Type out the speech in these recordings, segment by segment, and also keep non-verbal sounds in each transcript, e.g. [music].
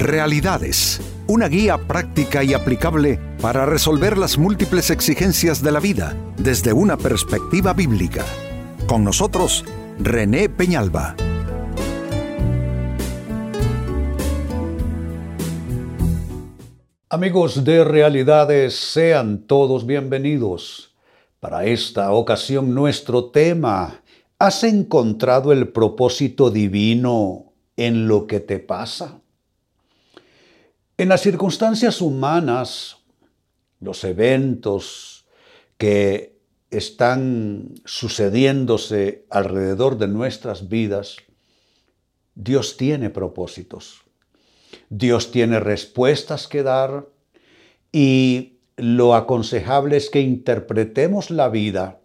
Realidades, una guía práctica y aplicable para resolver las múltiples exigencias de la vida desde una perspectiva bíblica. Con nosotros, René Peñalba. Amigos de Realidades, sean todos bienvenidos. Para esta ocasión nuestro tema, ¿has encontrado el propósito divino en lo que te pasa? En las circunstancias humanas, los eventos que están sucediéndose alrededor de nuestras vidas, Dios tiene propósitos. Dios tiene respuestas que dar y lo aconsejable es que interpretemos la vida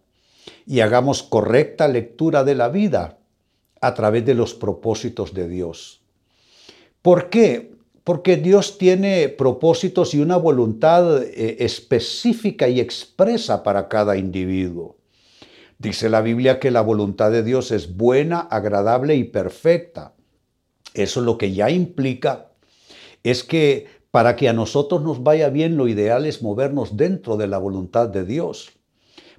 y hagamos correcta lectura de la vida a través de los propósitos de Dios. ¿Por qué? Porque Dios tiene propósitos y una voluntad eh, específica y expresa para cada individuo. Dice la Biblia que la voluntad de Dios es buena, agradable y perfecta. Eso lo que ya implica es que para que a nosotros nos vaya bien, lo ideal es movernos dentro de la voluntad de Dios.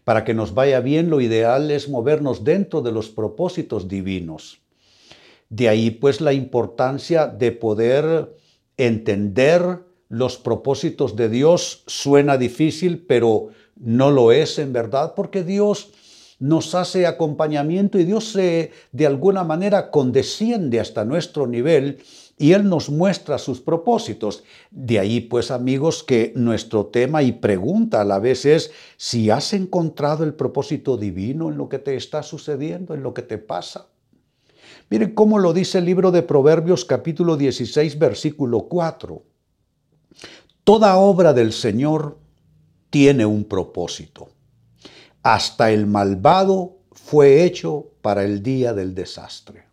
Para que nos vaya bien, lo ideal es movernos dentro de los propósitos divinos. De ahí pues la importancia de poder entender los propósitos de Dios. Suena difícil, pero no lo es en verdad, porque Dios nos hace acompañamiento y Dios de alguna manera condesciende hasta nuestro nivel y Él nos muestra sus propósitos. De ahí, pues amigos, que nuestro tema y pregunta a la vez es si has encontrado el propósito divino en lo que te está sucediendo, en lo que te pasa. Miren cómo lo dice el libro de Proverbios capítulo 16, versículo 4. Toda obra del Señor tiene un propósito. Hasta el malvado fue hecho para el día del desastre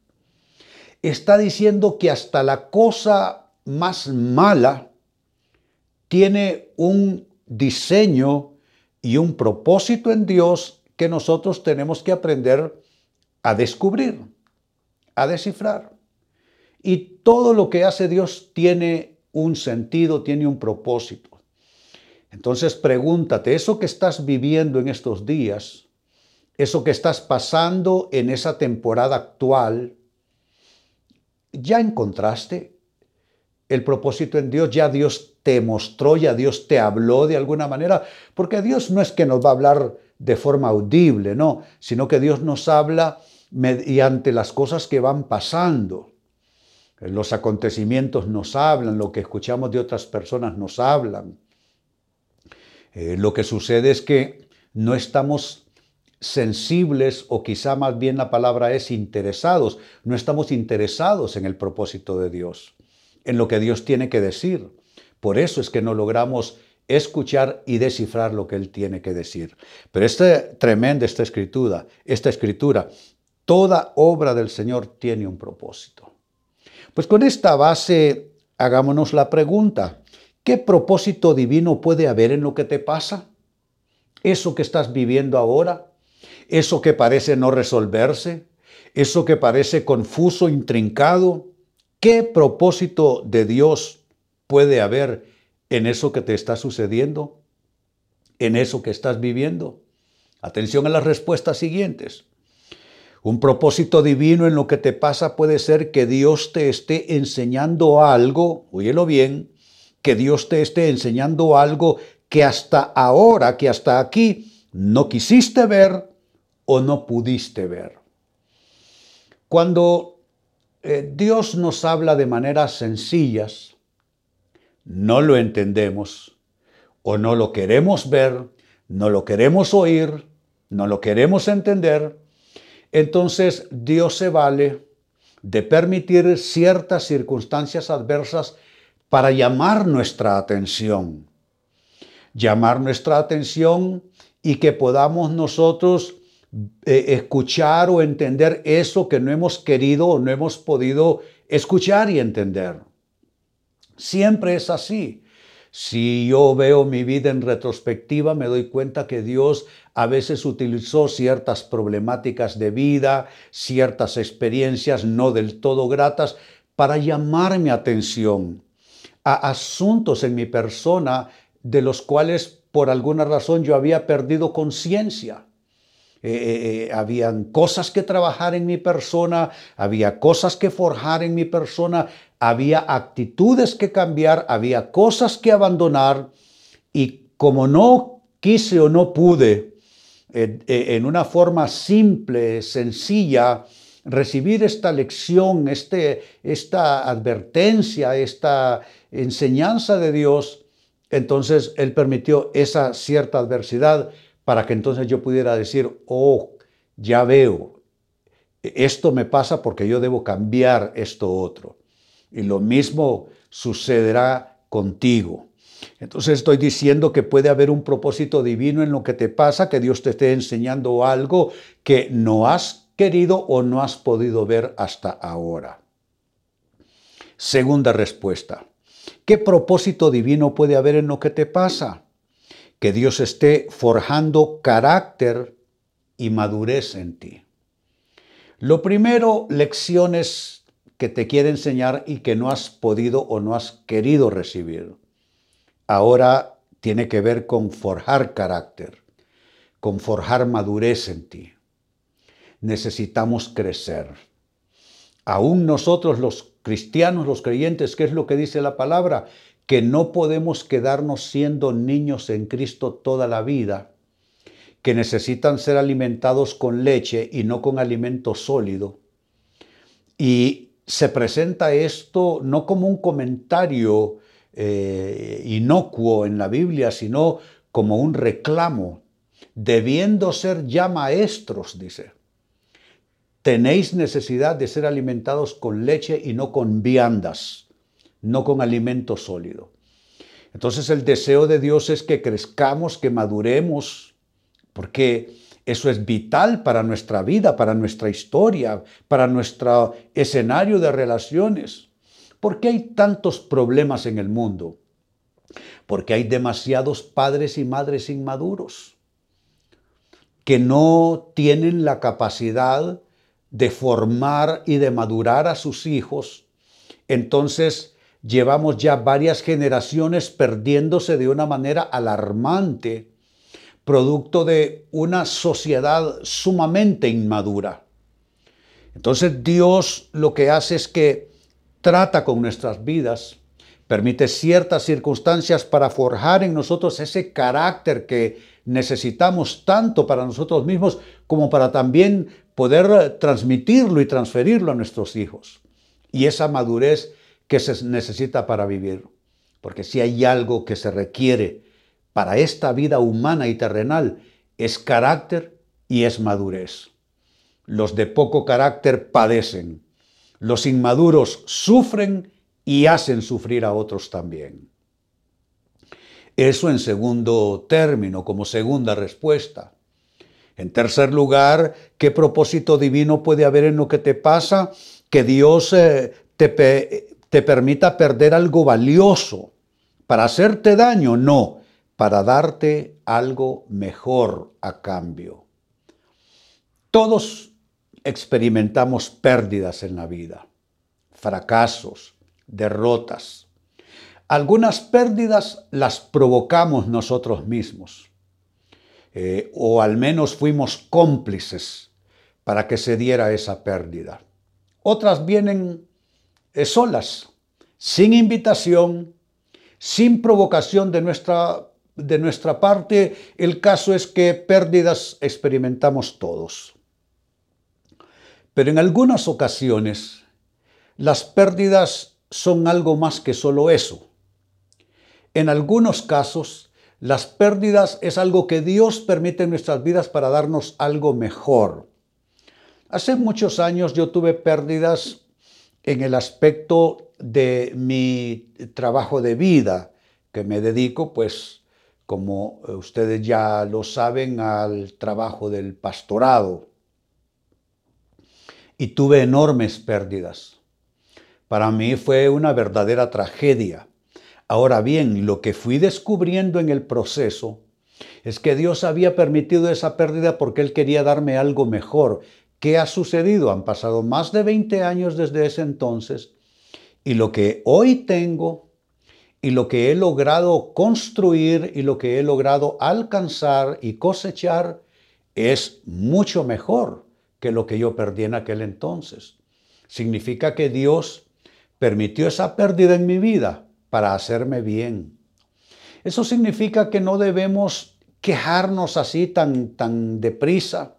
está diciendo que hasta la cosa más mala tiene un diseño y un propósito en Dios que nosotros tenemos que aprender a descubrir, a descifrar. Y todo lo que hace Dios tiene un sentido, tiene un propósito. Entonces pregúntate, eso que estás viviendo en estos días, eso que estás pasando en esa temporada actual, ya encontraste el propósito en Dios, ya Dios te mostró, ya Dios te habló de alguna manera, porque Dios no es que nos va a hablar de forma audible, no, sino que Dios nos habla mediante las cosas que van pasando. Los acontecimientos nos hablan, lo que escuchamos de otras personas nos hablan. Eh, lo que sucede es que no estamos sensibles o quizá más bien la palabra es interesados. No estamos interesados en el propósito de Dios, en lo que Dios tiene que decir. Por eso es que no logramos escuchar y descifrar lo que Él tiene que decir. Pero esta tremenda esta escritura, esta escritura, toda obra del Señor tiene un propósito. Pues con esta base hagámonos la pregunta, ¿qué propósito divino puede haber en lo que te pasa? ¿Eso que estás viviendo ahora? eso que parece no resolverse, eso que parece confuso, intrincado. ¿Qué propósito de Dios puede haber en eso que te está sucediendo? ¿En eso que estás viviendo? Atención a las respuestas siguientes. Un propósito divino en lo que te pasa puede ser que Dios te esté enseñando algo, óyelo bien, que Dios te esté enseñando algo que hasta ahora, que hasta aquí no quisiste ver, o no pudiste ver. Cuando eh, Dios nos habla de maneras sencillas, no lo entendemos o no lo queremos ver, no lo queremos oír, no lo queremos entender, entonces Dios se vale de permitir ciertas circunstancias adversas para llamar nuestra atención. Llamar nuestra atención y que podamos nosotros eh, escuchar o entender eso que no hemos querido o no hemos podido escuchar y entender. Siempre es así. Si yo veo mi vida en retrospectiva, me doy cuenta que Dios a veces utilizó ciertas problemáticas de vida, ciertas experiencias no del todo gratas, para llamar mi atención, a asuntos en mi persona de los cuales por alguna razón yo había perdido conciencia. Eh, eh, eh, habían cosas que trabajar en mi persona, había cosas que forjar en mi persona, había actitudes que cambiar, había cosas que abandonar y como no quise o no pude en una forma simple, sencilla, recibir esta lección, este, esta advertencia, esta enseñanza de Dios, entonces Él permitió esa cierta adversidad para que entonces yo pudiera decir, oh, ya veo, esto me pasa porque yo debo cambiar esto otro. Y lo mismo sucederá contigo. Entonces estoy diciendo que puede haber un propósito divino en lo que te pasa, que Dios te esté enseñando algo que no has querido o no has podido ver hasta ahora. Segunda respuesta. ¿Qué propósito divino puede haber en lo que te pasa? Que Dios esté forjando carácter y madurez en ti. Lo primero, lecciones que te quiere enseñar y que no has podido o no has querido recibir. Ahora tiene que ver con forjar carácter, con forjar madurez en ti. Necesitamos crecer. Aún nosotros los cristianos, los creyentes, ¿qué es lo que dice la palabra? Que no podemos quedarnos siendo niños en Cristo toda la vida, que necesitan ser alimentados con leche y no con alimento sólido. Y se presenta esto no como un comentario eh, inocuo en la Biblia, sino como un reclamo, debiendo ser ya maestros, dice. Tenéis necesidad de ser alimentados con leche y no con viandas no con alimento sólido. Entonces el deseo de Dios es que crezcamos, que maduremos, porque eso es vital para nuestra vida, para nuestra historia, para nuestro escenario de relaciones. ¿Por qué hay tantos problemas en el mundo? Porque hay demasiados padres y madres inmaduros que no tienen la capacidad de formar y de madurar a sus hijos. Entonces llevamos ya varias generaciones perdiéndose de una manera alarmante, producto de una sociedad sumamente inmadura. Entonces Dios lo que hace es que trata con nuestras vidas, permite ciertas circunstancias para forjar en nosotros ese carácter que necesitamos tanto para nosotros mismos como para también poder transmitirlo y transferirlo a nuestros hijos. Y esa madurez que se necesita para vivir. Porque si hay algo que se requiere para esta vida humana y terrenal, es carácter y es madurez. Los de poco carácter padecen. Los inmaduros sufren y hacen sufrir a otros también. Eso en segundo término, como segunda respuesta. En tercer lugar, ¿qué propósito divino puede haber en lo que te pasa? Que Dios eh, te, te permita perder algo valioso para hacerte daño, no, para darte algo mejor a cambio. Todos experimentamos pérdidas en la vida, fracasos, derrotas. Algunas pérdidas las provocamos nosotros mismos, eh, o al menos fuimos cómplices para que se diera esa pérdida. Otras vienen solas, sin invitación, sin provocación de nuestra, de nuestra parte. El caso es que pérdidas experimentamos todos. Pero en algunas ocasiones las pérdidas son algo más que solo eso. En algunos casos, las pérdidas es algo que Dios permite en nuestras vidas para darnos algo mejor. Hace muchos años yo tuve pérdidas en el aspecto de mi trabajo de vida, que me dedico, pues, como ustedes ya lo saben, al trabajo del pastorado. Y tuve enormes pérdidas. Para mí fue una verdadera tragedia. Ahora bien, lo que fui descubriendo en el proceso es que Dios había permitido esa pérdida porque Él quería darme algo mejor, ¿Qué ha sucedido? Han pasado más de 20 años desde ese entonces y lo que hoy tengo y lo que he logrado construir y lo que he logrado alcanzar y cosechar es mucho mejor que lo que yo perdí en aquel entonces. Significa que Dios permitió esa pérdida en mi vida para hacerme bien. Eso significa que no debemos quejarnos así tan, tan deprisa,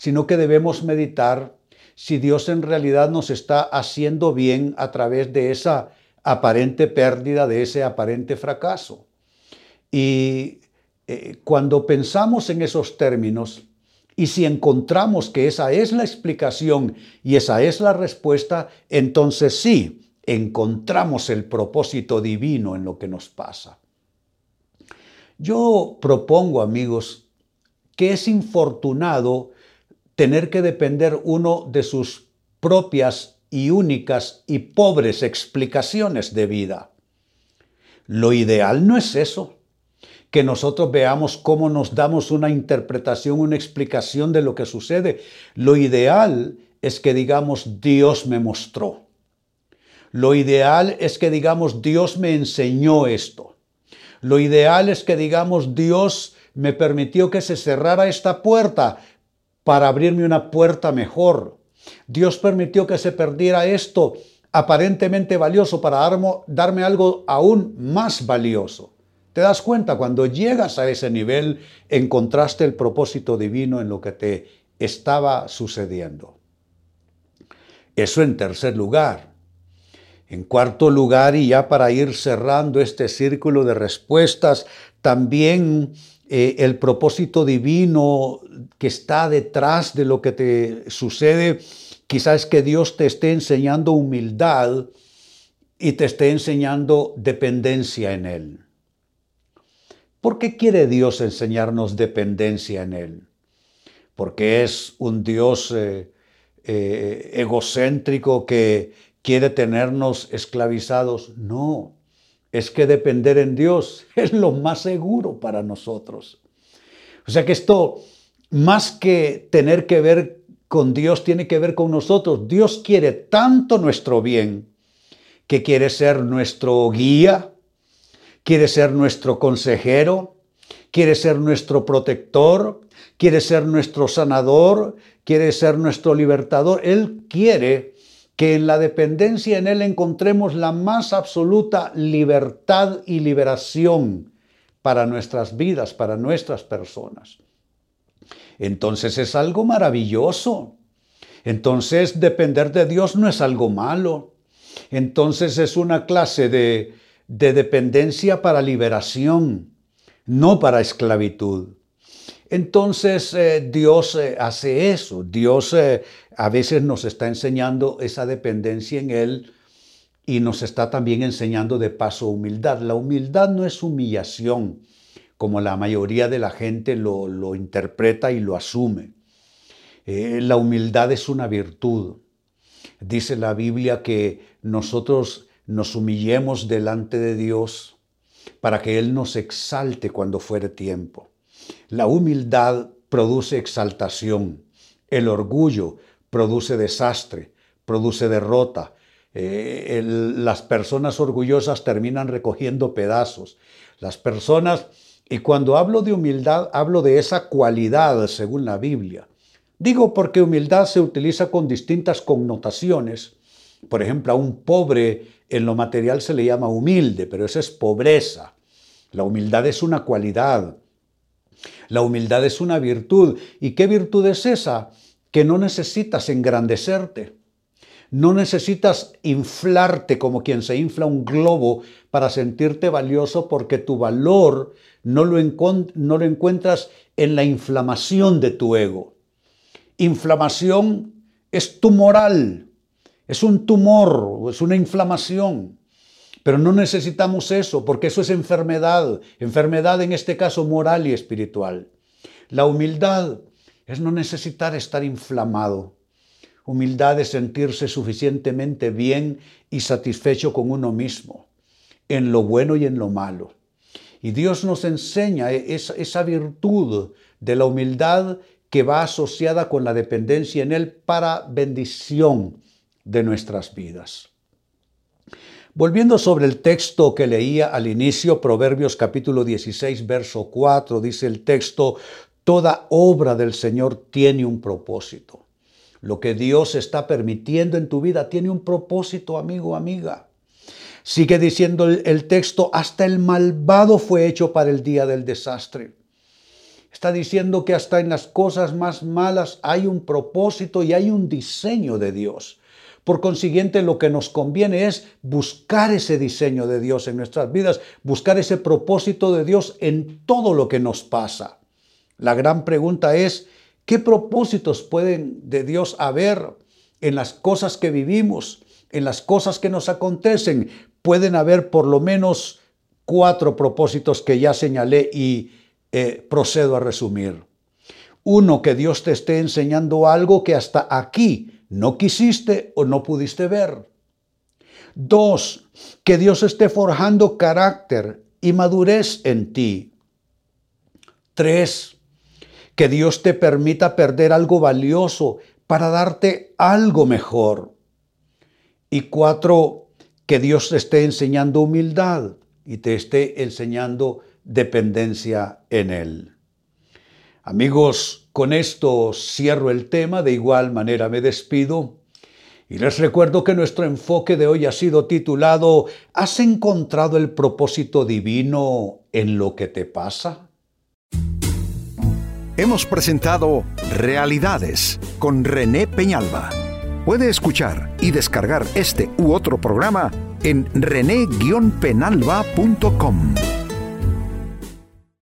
sino que debemos meditar si Dios en realidad nos está haciendo bien a través de esa aparente pérdida, de ese aparente fracaso. Y eh, cuando pensamos en esos términos, y si encontramos que esa es la explicación y esa es la respuesta, entonces sí, encontramos el propósito divino en lo que nos pasa. Yo propongo, amigos, que es infortunado tener que depender uno de sus propias y únicas y pobres explicaciones de vida. Lo ideal no es eso, que nosotros veamos cómo nos damos una interpretación, una explicación de lo que sucede. Lo ideal es que digamos Dios me mostró. Lo ideal es que digamos Dios me enseñó esto. Lo ideal es que digamos Dios me permitió que se cerrara esta puerta para abrirme una puerta mejor. Dios permitió que se perdiera esto aparentemente valioso para darme algo aún más valioso. ¿Te das cuenta? Cuando llegas a ese nivel, encontraste el propósito divino en lo que te estaba sucediendo. Eso en tercer lugar. En cuarto lugar, y ya para ir cerrando este círculo de respuestas, también eh, el propósito divino que está detrás de lo que te sucede, quizás que Dios te esté enseñando humildad y te esté enseñando dependencia en Él. ¿Por qué quiere Dios enseñarnos dependencia en Él? Porque es un Dios eh, eh, egocéntrico que quiere tenernos esclavizados. No, es que depender en Dios [laughs] es lo más seguro para nosotros. O sea que esto, más que tener que ver con Dios, tiene que ver con nosotros. Dios quiere tanto nuestro bien que quiere ser nuestro guía, quiere ser nuestro consejero, quiere ser nuestro protector, quiere ser nuestro sanador, quiere ser nuestro libertador. Él quiere que en la dependencia en Él encontremos la más absoluta libertad y liberación para nuestras vidas, para nuestras personas. Entonces es algo maravilloso. Entonces depender de Dios no es algo malo. Entonces es una clase de, de dependencia para liberación, no para esclavitud. Entonces eh, Dios eh, hace eso, Dios eh, a veces nos está enseñando esa dependencia en Él y nos está también enseñando de paso humildad. La humildad no es humillación, como la mayoría de la gente lo, lo interpreta y lo asume. la humildad es una virtud. Dice la Biblia que nosotros nos humillemos delante de Dios para que Él nos exalte cuando fuere tiempo. La humildad produce exaltación, el orgullo produce desastre, produce derrota. Eh, las personas orgullosas terminan recogiendo pedazos. Las personas, y cuando hablo de humildad, hablo de esa cualidad según la Biblia. Digo porque humildad se utiliza con distintas connotaciones. Por ejemplo, a un pobre en lo material se le llama humilde, pero eso es pobreza. La humildad es una cualidad. La humildad es una virtud. ¿Y qué virtud es esa? Que no necesitas engrandecerte. No necesitas inflarte como quien se infla un globo para sentirte valioso porque tu valor no lo, encuentras en la inflamación de tu ego. Inflamación es tumoral, es un tumor, es una inflamación. Pero no necesitamos eso, porque eso es enfermedad, enfermedad en este caso moral y espiritual. La humildad es no necesitar estar inflamado. Humildad es sentirse suficientemente bien y satisfecho con uno mismo, en lo bueno y en lo malo. Y Dios nos enseña esa, esa virtud de la humildad que va asociada con la dependencia en Él para bendición de nuestras vidas. Volviendo sobre el texto que leía al inicio, Proverbios capítulo 16, verso 4, dice el texto, toda obra del Señor tiene un propósito. Lo que Dios está permitiendo en tu vida tiene un propósito, amigo, amiga. Sigue diciendo el, texto, hasta el malvado fue hecho para el día del desastre. Está diciendo que hasta en las cosas más malas hay un propósito y hay un diseño de Dios. Por consiguiente, lo que nos conviene es buscar ese diseño de Dios en nuestras vidas, buscar ese propósito de Dios en todo lo que nos pasa. La gran pregunta es, ¿qué propósitos pueden de Dios haber en las cosas que vivimos, en las cosas que nos acontecen? Pueden haber por lo menos cuatro propósitos que ya señalé y eh, procedo a resumir. Uno, que Dios te esté enseñando algo que hasta aquí no quisiste o no pudiste ver. Dos, que Dios esté forjando carácter y madurez en ti. Tres, que Dios te permita perder algo valioso para darte algo mejor. Y cuatro, que Dios te esté enseñando humildad y te esté enseñando dependencia en Él. Amigos, con esto cierro el tema, de igual manera me despido. Y les recuerdo que nuestro enfoque de hoy ha sido titulado ¿Has encontrado el propósito divino en lo que te pasa? Hemos presentado Realidades con René Peñalba. Puede escuchar y descargar este u otro programa en rene-penalba.com.